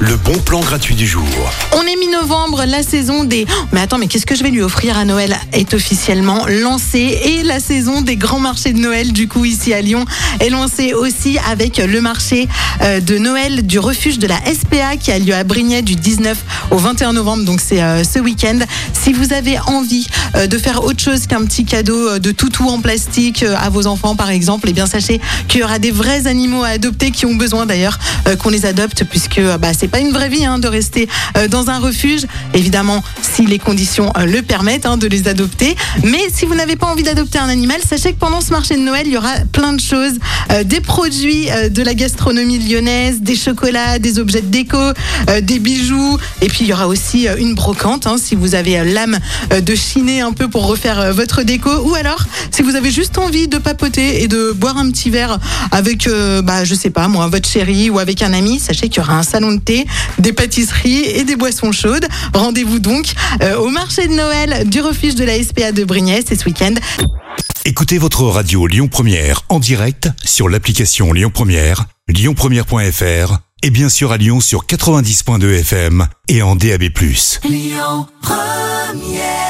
Le bon plan gratuit du jour. On est mi-novembre, la saison des... Mais attends, mais qu'est-ce que je vais lui offrir à Noël est officiellement lancée et la saison des grands marchés de Noël, du coup, ici à Lyon, est lancée aussi avec le marché euh, de Noël du refuge de la SPA qui a lieu à Brignais du 19 au 21 novembre, donc c'est euh, ce week-end. Si vous avez envie euh, de faire autre chose qu'un petit cadeau de toutou en plastique à vos enfants, par exemple, eh bien sachez qu'il y aura des vrais animaux à adopter qui ont besoin d'ailleurs qu'on les adopte puisque bah, c'est pas une vraie vie hein, de rester dans un refuge. Évidemment, si les conditions le permettent hein, de les adopter. Mais si vous n'avez pas envie d'adopter un animal, sachez que pendant ce marché de Noël, il y aura plein de choses, des produits de la gastronomie lyonnaise, des chocolats, des objets de déco, des bijoux, et puis il y aura aussi une brocante hein, si vous avez l'âme de chiner un peu pour refaire votre déco, ou alors si vous avez juste envie de papoter et de boire un petit verre avec, bah, je sais pas moi, votre chérie ou avec un ami, sachez qu'il y aura un salon de thé, des pâtisseries et des boissons chaudes. Rendez-vous donc au marché de Noël du refuge de la SPA de Brignais, c'est ce week-end. Écoutez votre radio Lyon Première en direct sur l'application Lyon Première, lyonpremière.fr et bien sûr à Lyon sur 90.2 FM et en DAB+. Lyon Première